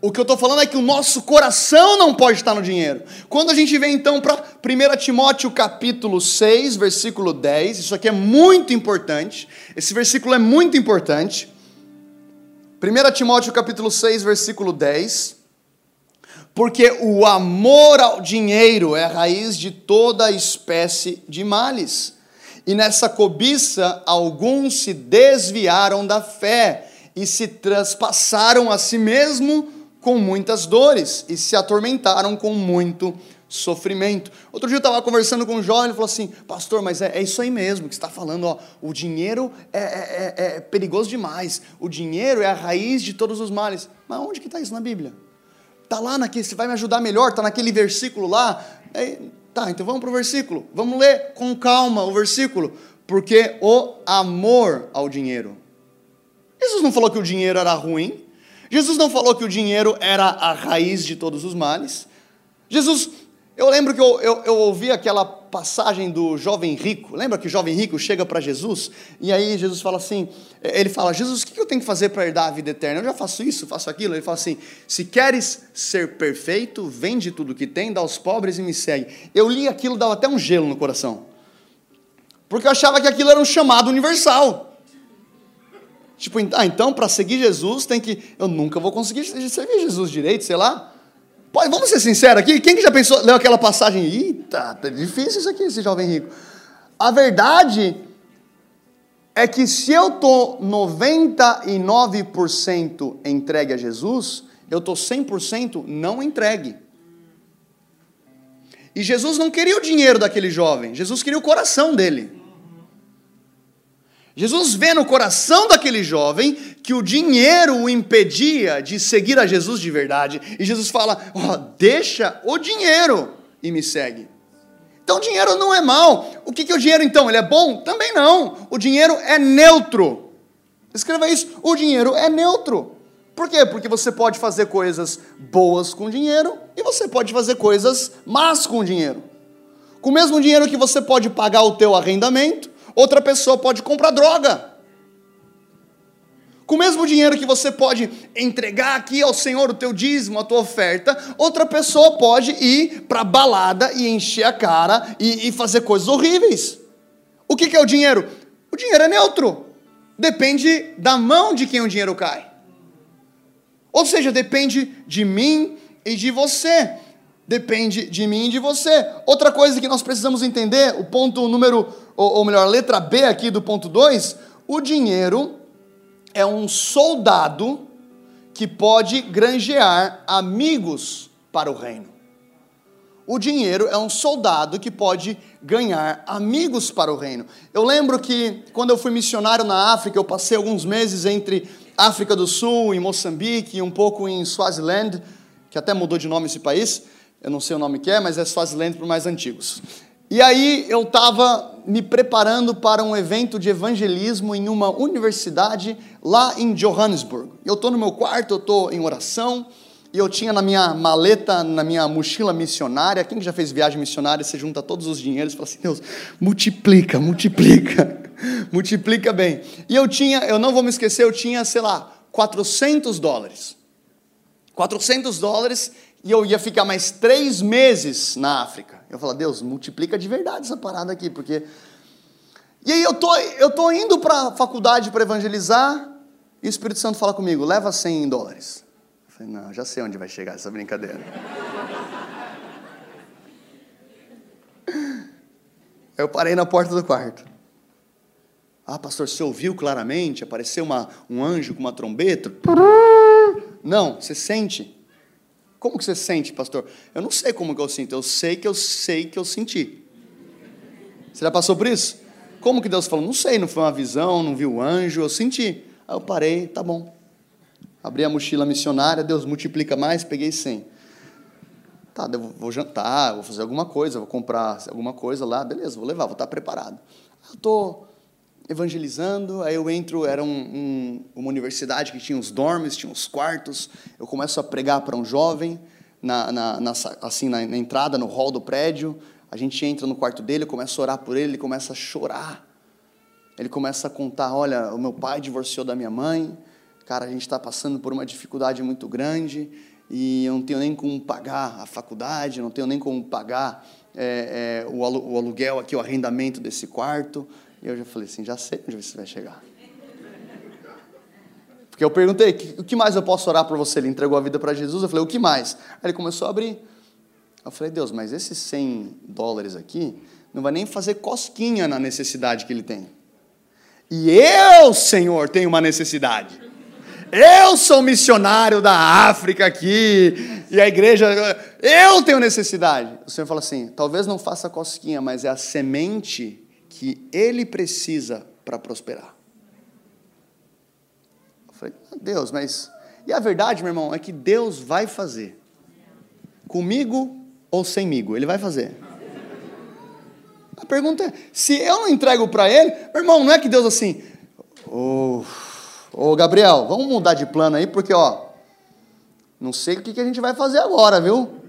O que eu estou falando é que o nosso coração não pode estar no dinheiro. Quando a gente vem então para 1 Timóteo capítulo 6, versículo 10, isso aqui é muito importante. Esse versículo é muito importante. 1 Timóteo capítulo 6, versículo 10. Porque o amor ao dinheiro é a raiz de toda espécie de males. E nessa cobiça alguns se desviaram da fé e se transpassaram a si mesmo com muitas dores e se atormentaram com muito sofrimento. Outro dia eu estava conversando com um jovem, ele falou assim, pastor, mas é, é isso aí mesmo que está falando, ó, o dinheiro é, é, é, é, perigoso demais, o dinheiro é a raiz de todos os males. Mas onde que está isso na Bíblia? Está lá naquele, você vai me ajudar melhor, está naquele versículo lá. Tá, então vamos para o versículo, vamos ler com calma o versículo, porque o amor ao dinheiro. Jesus não falou que o dinheiro era ruim, Jesus não falou que o dinheiro era a raiz de todos os males. Jesus, eu lembro que eu, eu, eu ouvi aquela passagem do jovem rico. Lembra que o jovem rico chega para Jesus e aí Jesus fala assim: ele fala, Jesus, o que eu tenho que fazer para herdar a vida eterna? Eu já faço isso, faço aquilo. Ele fala assim: se queres ser perfeito, vende tudo que tem, dá aos pobres e me segue. Eu li aquilo, dava até um gelo no coração. Porque eu achava que aquilo era um chamado universal. Tipo, ah, então para seguir Jesus tem que. Eu nunca vou conseguir servir Jesus direito, sei lá. Pode, vamos ser sinceros aqui? Quem que já pensou, leu aquela passagem? Eita, tá difícil isso aqui, esse jovem rico. A verdade é que se eu estou 99% entregue a Jesus, eu estou 100% não entregue. E Jesus não queria o dinheiro daquele jovem, Jesus queria o coração dele. Jesus vê no coração daquele jovem que o dinheiro o impedia de seguir a Jesus de verdade. E Jesus fala: oh, deixa o dinheiro e me segue. Então, o dinheiro não é mal. O que é o dinheiro então? Ele é bom? Também não. O dinheiro é neutro. Escreva isso: o dinheiro é neutro. Por quê? Porque você pode fazer coisas boas com dinheiro e você pode fazer coisas más com dinheiro. Com o mesmo dinheiro que você pode pagar o teu arrendamento, outra pessoa pode comprar droga. Com o mesmo dinheiro que você pode entregar aqui ao Senhor o teu dízimo, a tua oferta, outra pessoa pode ir para balada e encher a cara e, e fazer coisas horríveis. O que, que é o dinheiro? O dinheiro é neutro. Depende da mão de quem o dinheiro cai. Ou seja, depende de mim e de você. Depende de mim e de você. Outra coisa que nós precisamos entender, o ponto número ou, ou melhor, a letra B aqui do ponto 2, o dinheiro é um soldado que pode granjear amigos para o reino. O dinheiro é um soldado que pode ganhar amigos para o reino. Eu lembro que quando eu fui missionário na África, eu passei alguns meses entre África do Sul e Moçambique e um pouco em Swaziland, que até mudou de nome esse país. Eu não sei o nome que é, mas é Swaziland para os mais antigos. E aí eu estava me preparando para um evento de evangelismo em uma universidade lá em Johannesburg. Eu estou no meu quarto, eu estou em oração, e eu tinha na minha maleta, na minha mochila missionária, quem já fez viagem missionária, você junta todos os dinheiros e fala assim, Deus, multiplica, multiplica, <laughs> multiplica bem. E eu tinha, eu não vou me esquecer, eu tinha, sei lá, 400 dólares. 400 dólares e eu ia ficar mais três meses na África. Eu falei, Deus, multiplica de verdade essa parada aqui, porque. E aí eu tô, eu tô indo para a faculdade para evangelizar, e o Espírito Santo fala comigo, leva 100 dólares. Eu falei, não, já sei onde vai chegar essa brincadeira. <laughs> Eu parei na porta do quarto. Ah, pastor, você ouviu claramente? Apareceu uma, um anjo com uma trombeta? Não, você sente. Como que você sente, pastor? Eu não sei como que eu sinto, eu sei que eu sei que eu senti. Você já passou por isso? Como que Deus falou? Não sei, não foi uma visão, não viu o anjo, eu senti. Aí eu parei, tá bom. Abri a mochila missionária, Deus multiplica mais, peguei 100. Tá, eu vou jantar, vou fazer alguma coisa, vou comprar alguma coisa lá, beleza, vou levar, vou estar preparado. Eu estou evangelizando, aí eu entro, era um, um, uma universidade que tinha uns dormes, tinha uns quartos, eu começo a pregar para um jovem, na, na, na assim, na, na, entrada, no hall do prédio, a gente entra no quarto dele, eu começo a orar por ele, ele começa a chorar, ele começa a contar, olha, o meu pai divorciou da minha mãe, cara, a gente está passando por uma dificuldade muito grande, e eu não tenho nem como pagar a faculdade, não tenho nem como pagar é, é, o aluguel aqui, o arrendamento desse quarto, e eu já falei assim, já sei onde você vai chegar. Porque eu perguntei, o que mais eu posso orar para você? Ele entregou a vida para Jesus, eu falei, o que mais? Aí ele começou a abrir. Eu falei, Deus, mas esses 100 dólares aqui não vai nem fazer cosquinha na necessidade que ele tem. E eu, Senhor, tenho uma necessidade. Eu sou missionário da África aqui, e a igreja, eu tenho necessidade. O Senhor fala assim: talvez não faça cosquinha, mas é a semente que ele precisa para prosperar. Eu falei, ah, Deus, mas. E a verdade, meu irmão, é que Deus vai fazer. Comigo ou semigo, Ele vai fazer. A pergunta é: se eu não entrego para Ele, meu irmão, não é que Deus assim. Ô, oh, Gabriel, vamos mudar de plano aí, porque, ó. Não sei o que a gente vai fazer agora, viu?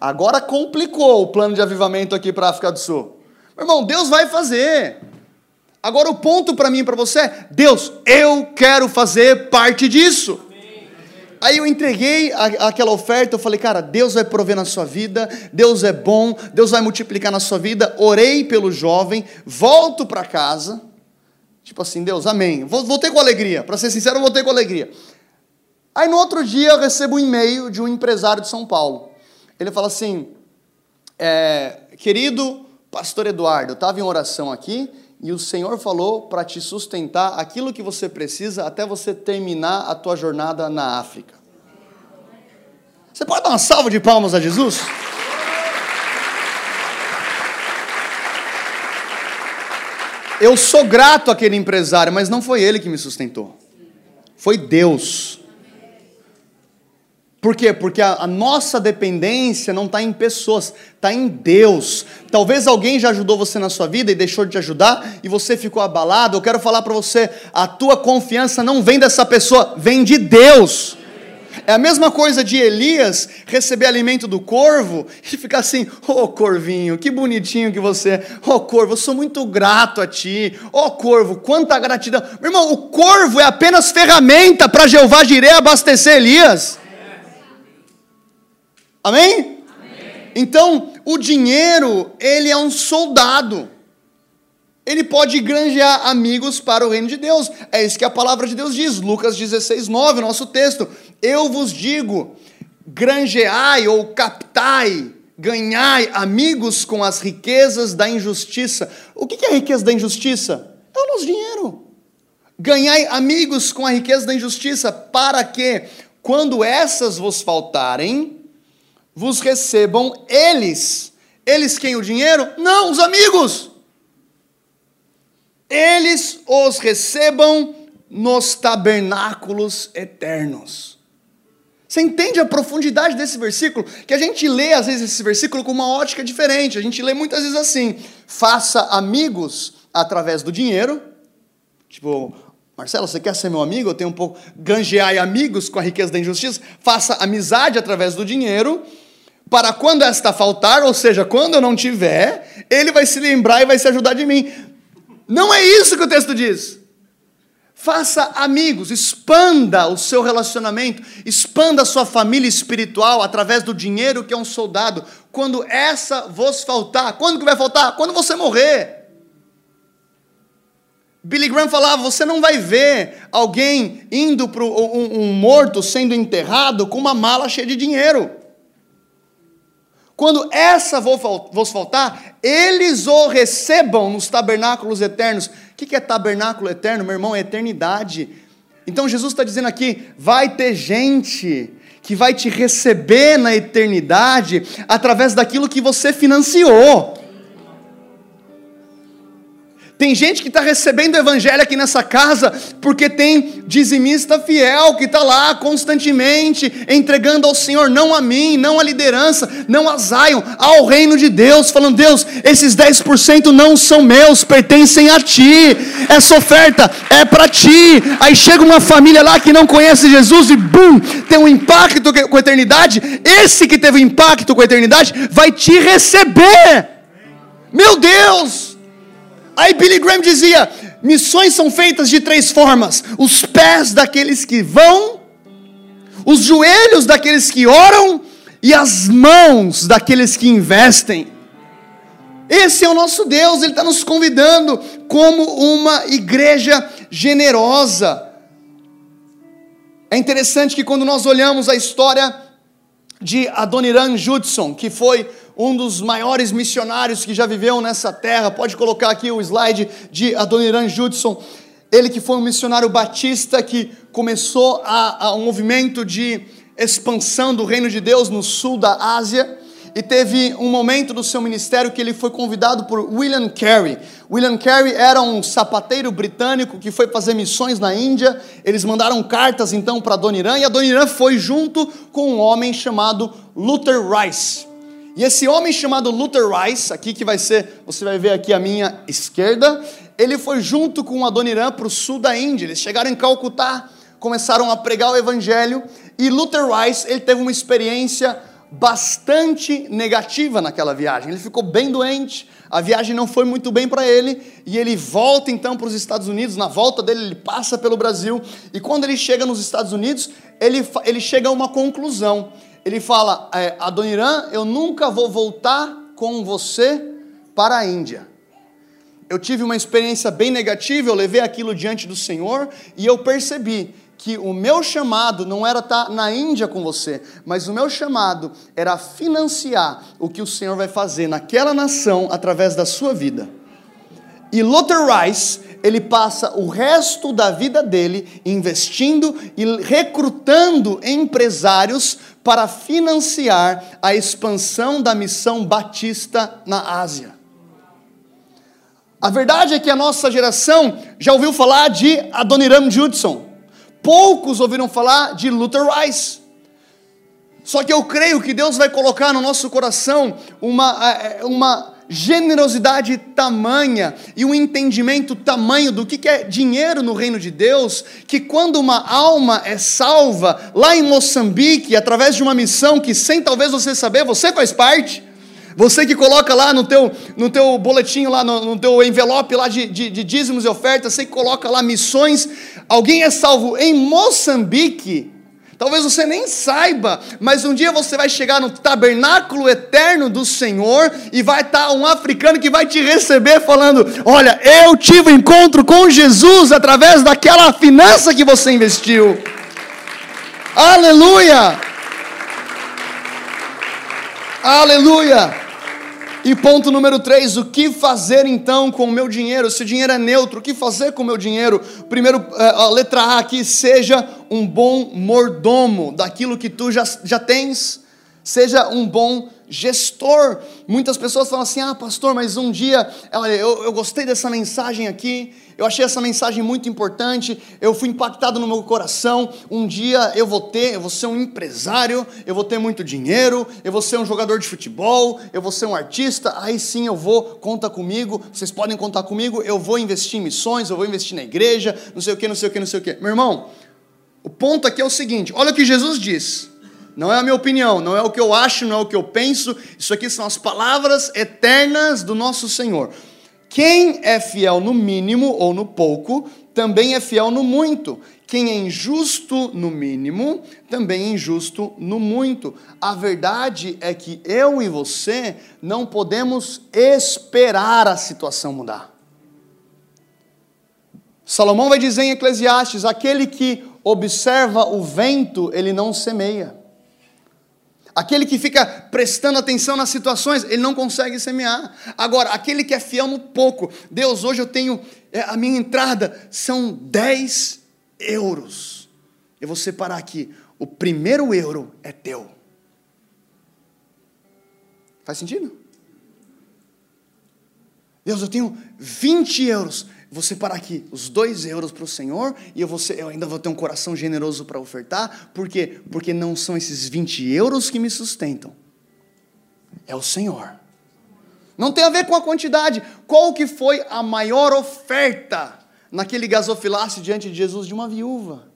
Agora complicou o plano de avivamento aqui para a África do Sul. Meu irmão, Deus vai fazer. Agora o ponto para mim e para você é: Deus, eu quero fazer parte disso. Aí eu entreguei aquela oferta, eu falei, cara, Deus vai prover na sua vida, Deus é bom, Deus vai multiplicar na sua vida. Orei pelo jovem, volto para casa, tipo assim, Deus, amém. Voltei com alegria, para ser sincero, voltei com alegria. Aí no outro dia eu recebo um e-mail de um empresário de São Paulo. Ele fala assim: é, querido, Pastor Eduardo, eu estava em oração aqui e o Senhor falou para te sustentar aquilo que você precisa até você terminar a tua jornada na África. Você pode dar uma salva de palmas a Jesus? Eu sou grato àquele empresário, mas não foi ele que me sustentou. Foi Deus. Por quê? Porque a, a nossa dependência não está em pessoas, está em Deus. Talvez alguém já ajudou você na sua vida e deixou de te ajudar e você ficou abalado. Eu quero falar para você: a tua confiança não vem dessa pessoa, vem de Deus. É a mesma coisa de Elias receber alimento do corvo e ficar assim: Ô oh, corvinho, que bonitinho que você é. Ô oh, corvo, eu sou muito grato a ti. Ô oh, corvo, quanta gratidão. Meu irmão, o corvo é apenas ferramenta para Jeová Jireh abastecer Elias. Amém? Amém? Então, o dinheiro, ele é um soldado. Ele pode granjear amigos para o reino de Deus. É isso que a palavra de Deus diz, Lucas 16, 9, nosso texto. Eu vos digo, granjeai ou captai, ganhai amigos com as riquezas da injustiça. O que é a riqueza da injustiça? É o nosso dinheiro. Ganhai amigos com a riqueza da injustiça, para que, quando essas vos faltarem, vos recebam eles. Eles quem o dinheiro? Não, os amigos. Eles os recebam nos tabernáculos eternos. Você entende a profundidade desse versículo? Que a gente lê, às vezes, esse versículo com uma ótica diferente. A gente lê muitas vezes assim: faça amigos através do dinheiro. Tipo, Marcelo, você quer ser meu amigo? Eu tenho um pouco. Ganjeai amigos com a riqueza da injustiça. Faça amizade através do dinheiro para quando esta faltar, ou seja, quando eu não tiver, ele vai se lembrar e vai se ajudar de mim. Não é isso que o texto diz. Faça amigos, expanda o seu relacionamento, expanda a sua família espiritual através do dinheiro que é um soldado. Quando essa vos faltar, quando que vai faltar? Quando você morrer. Billy Graham falava: você não vai ver alguém indo para um, um morto sendo enterrado com uma mala cheia de dinheiro. Quando essa vos faltar, eles o recebam nos tabernáculos eternos. O que é tabernáculo eterno, meu irmão? É eternidade. Então Jesus está dizendo aqui: vai ter gente que vai te receber na eternidade através daquilo que você financiou. Tem gente que está recebendo o evangelho aqui nessa casa porque tem dizimista fiel que está lá constantemente entregando ao Senhor, não a mim, não a liderança, não a Zion, ao reino de Deus, falando: Deus, esses 10% não são meus, pertencem a ti, essa oferta é para ti. Aí chega uma família lá que não conhece Jesus e bum, tem um impacto com a eternidade. Esse que teve um impacto com a eternidade vai te receber. Meu Deus! Aí Billy Graham dizia: missões são feitas de três formas: os pés daqueles que vão, os joelhos daqueles que oram e as mãos daqueles que investem. Esse é o nosso Deus, Ele está nos convidando como uma igreja generosa. É interessante que quando nós olhamos a história de Adoniran Judson, que foi um dos maiores missionários que já viveu nessa terra. Pode colocar aqui o slide de Adoniran Judson. Ele que foi um missionário batista que começou a, a um movimento de expansão do reino de Deus no sul da Ásia e teve um momento do seu ministério que ele foi convidado por William Carey. William Carey era um sapateiro britânico que foi fazer missões na Índia. Eles mandaram cartas então para Adoniran e Adoniran foi junto com um homem chamado Luther Rice. E esse homem chamado Luther Rice, aqui que vai ser, você vai ver aqui a minha esquerda, ele foi junto com Adoniran para o sul da Índia. Eles chegaram em Calcutá, começaram a pregar o evangelho, e Luther Rice, ele teve uma experiência bastante negativa naquela viagem. Ele ficou bem doente, a viagem não foi muito bem para ele, e ele volta então para os Estados Unidos. Na volta dele, ele passa pelo Brasil, e quando ele chega nos Estados Unidos, ele, ele chega a uma conclusão ele fala: é, Adoniran, eu nunca vou voltar com você para a Índia. Eu tive uma experiência bem negativa, eu levei aquilo diante do Senhor e eu percebi que o meu chamado não era estar na Índia com você, mas o meu chamado era financiar o que o Senhor vai fazer naquela nação através da sua vida. E Luther Rice, ele passa o resto da vida dele investindo e recrutando empresários para financiar a expansão da missão batista na Ásia. A verdade é que a nossa geração já ouviu falar de Adoniram Judson. Poucos ouviram falar de Luther Rice. Só que eu creio que Deus vai colocar no nosso coração uma, é, uma generosidade tamanha e um entendimento tamanho do que é dinheiro no reino de Deus, que quando uma alma é salva, lá em Moçambique, através de uma missão que sem talvez você saber, você faz parte, você que coloca lá no teu, no teu boletinho, lá no, no teu envelope lá de, de, de dízimos e ofertas, você que coloca lá missões, alguém é salvo em Moçambique, Talvez você nem saiba, mas um dia você vai chegar no tabernáculo eterno do Senhor e vai estar um africano que vai te receber falando: Olha, eu tive um encontro com Jesus através daquela finança que você investiu. Aleluia! Aleluia! E ponto número 3, o que fazer então com o meu dinheiro? Se o dinheiro é neutro, o que fazer com o meu dinheiro? Primeiro, eh, a letra A aqui, seja um bom mordomo daquilo que tu já, já tens. Seja um bom gestor. Muitas pessoas falam assim: ah, pastor, mas um dia eu, eu gostei dessa mensagem aqui, eu achei essa mensagem muito importante, eu fui impactado no meu coração. Um dia eu vou ter, eu vou ser um empresário, eu vou ter muito dinheiro, eu vou ser um jogador de futebol, eu vou ser um artista, aí sim eu vou, conta comigo, vocês podem contar comigo, eu vou investir em missões, eu vou investir na igreja, não sei o que, não sei o que, não sei o que. Meu irmão, o ponto aqui é o seguinte: olha o que Jesus diz. Não é a minha opinião, não é o que eu acho, não é o que eu penso. Isso aqui são as palavras eternas do nosso Senhor. Quem é fiel no mínimo ou no pouco, também é fiel no muito. Quem é injusto no mínimo, também é injusto no muito. A verdade é que eu e você não podemos esperar a situação mudar. Salomão vai dizer em Eclesiastes: aquele que observa o vento, ele não semeia. Aquele que fica prestando atenção nas situações, ele não consegue semear. Agora, aquele que é fiel no pouco, Deus, hoje eu tenho, é, a minha entrada são 10 euros. Eu vou separar aqui, o primeiro euro é teu. Faz sentido? Deus, eu tenho 20 euros vou separar aqui os dois euros para o Senhor e eu, vou ser, eu ainda vou ter um coração generoso para ofertar. Por quê? Porque não são esses 20 euros que me sustentam. É o Senhor. Não tem a ver com a quantidade. Qual que foi a maior oferta naquele gasofilácio diante de Jesus de uma viúva?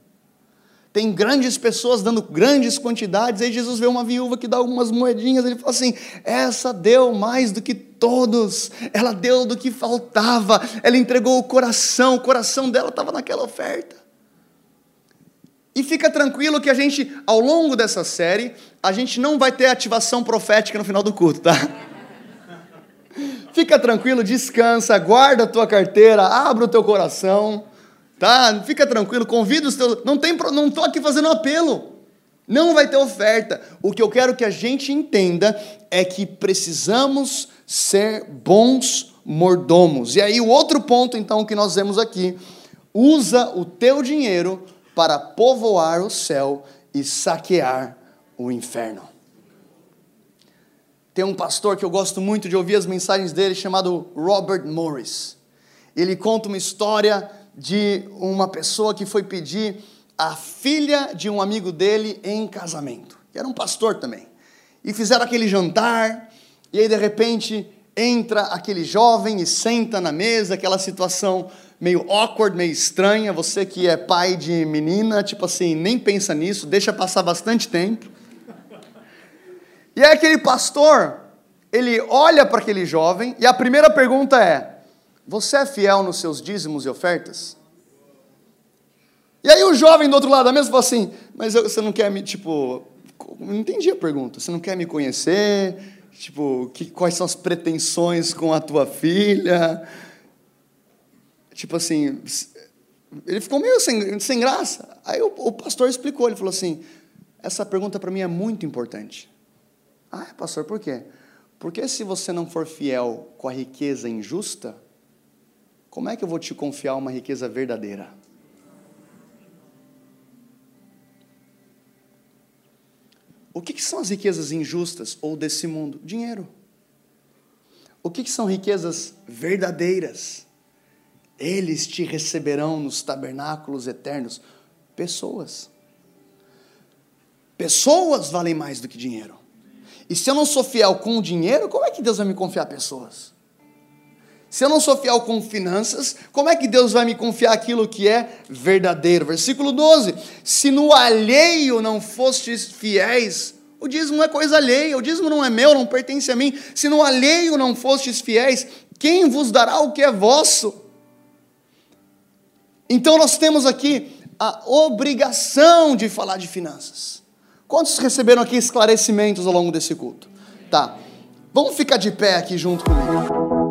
Tem grandes pessoas dando grandes quantidades, aí Jesus vê uma viúva que dá algumas moedinhas, ele fala assim: essa deu mais do que todos, ela deu do que faltava, ela entregou o coração, o coração dela estava naquela oferta. E fica tranquilo que a gente, ao longo dessa série, a gente não vai ter ativação profética no final do culto, tá? Fica tranquilo, descansa, guarda a tua carteira, abre o teu coração tá? Fica tranquilo, convida os teus. Não tem, não estou aqui fazendo apelo. Não vai ter oferta. O que eu quero que a gente entenda é que precisamos ser bons mordomos. E aí o outro ponto então que nós vemos aqui, usa o teu dinheiro para povoar o céu e saquear o inferno. Tem um pastor que eu gosto muito de ouvir as mensagens dele chamado Robert Morris. Ele conta uma história de uma pessoa que foi pedir a filha de um amigo dele em casamento, era um pastor também. E fizeram aquele jantar, e aí de repente entra aquele jovem e senta na mesa, aquela situação meio awkward, meio estranha. Você que é pai de menina, tipo assim, nem pensa nisso, deixa passar bastante tempo. E aí aquele pastor, ele olha para aquele jovem e a primeira pergunta é: você é fiel nos seus dízimos e ofertas? E aí o jovem do outro lado da mesa fala assim: Mas você não quer me, tipo, não entendi a pergunta. Você não quer me conhecer? Tipo, que, quais são as pretensões com a tua filha? Tipo assim, ele ficou meio sem, sem graça. Aí o, o pastor explicou: ele falou assim, essa pergunta para mim é muito importante. Ah, pastor, por quê? Porque se você não for fiel com a riqueza injusta, como é que eu vou te confiar uma riqueza verdadeira? O que, que são as riquezas injustas ou desse mundo? Dinheiro. O que, que são riquezas verdadeiras? Eles te receberão nos tabernáculos eternos. Pessoas. Pessoas valem mais do que dinheiro. E se eu não sou fiel com o dinheiro, como é que Deus vai me confiar pessoas? Se eu não sou fiel com finanças, como é que Deus vai me confiar aquilo que é verdadeiro? Versículo 12: Se no alheio não fostes fiéis, o dízimo é coisa alheia, o dízimo não é meu, não pertence a mim. Se no alheio não fostes fiéis, quem vos dará o que é vosso? Então nós temos aqui a obrigação de falar de finanças. Quantos receberam aqui esclarecimentos ao longo desse culto? Tá. Vamos ficar de pé aqui junto comigo.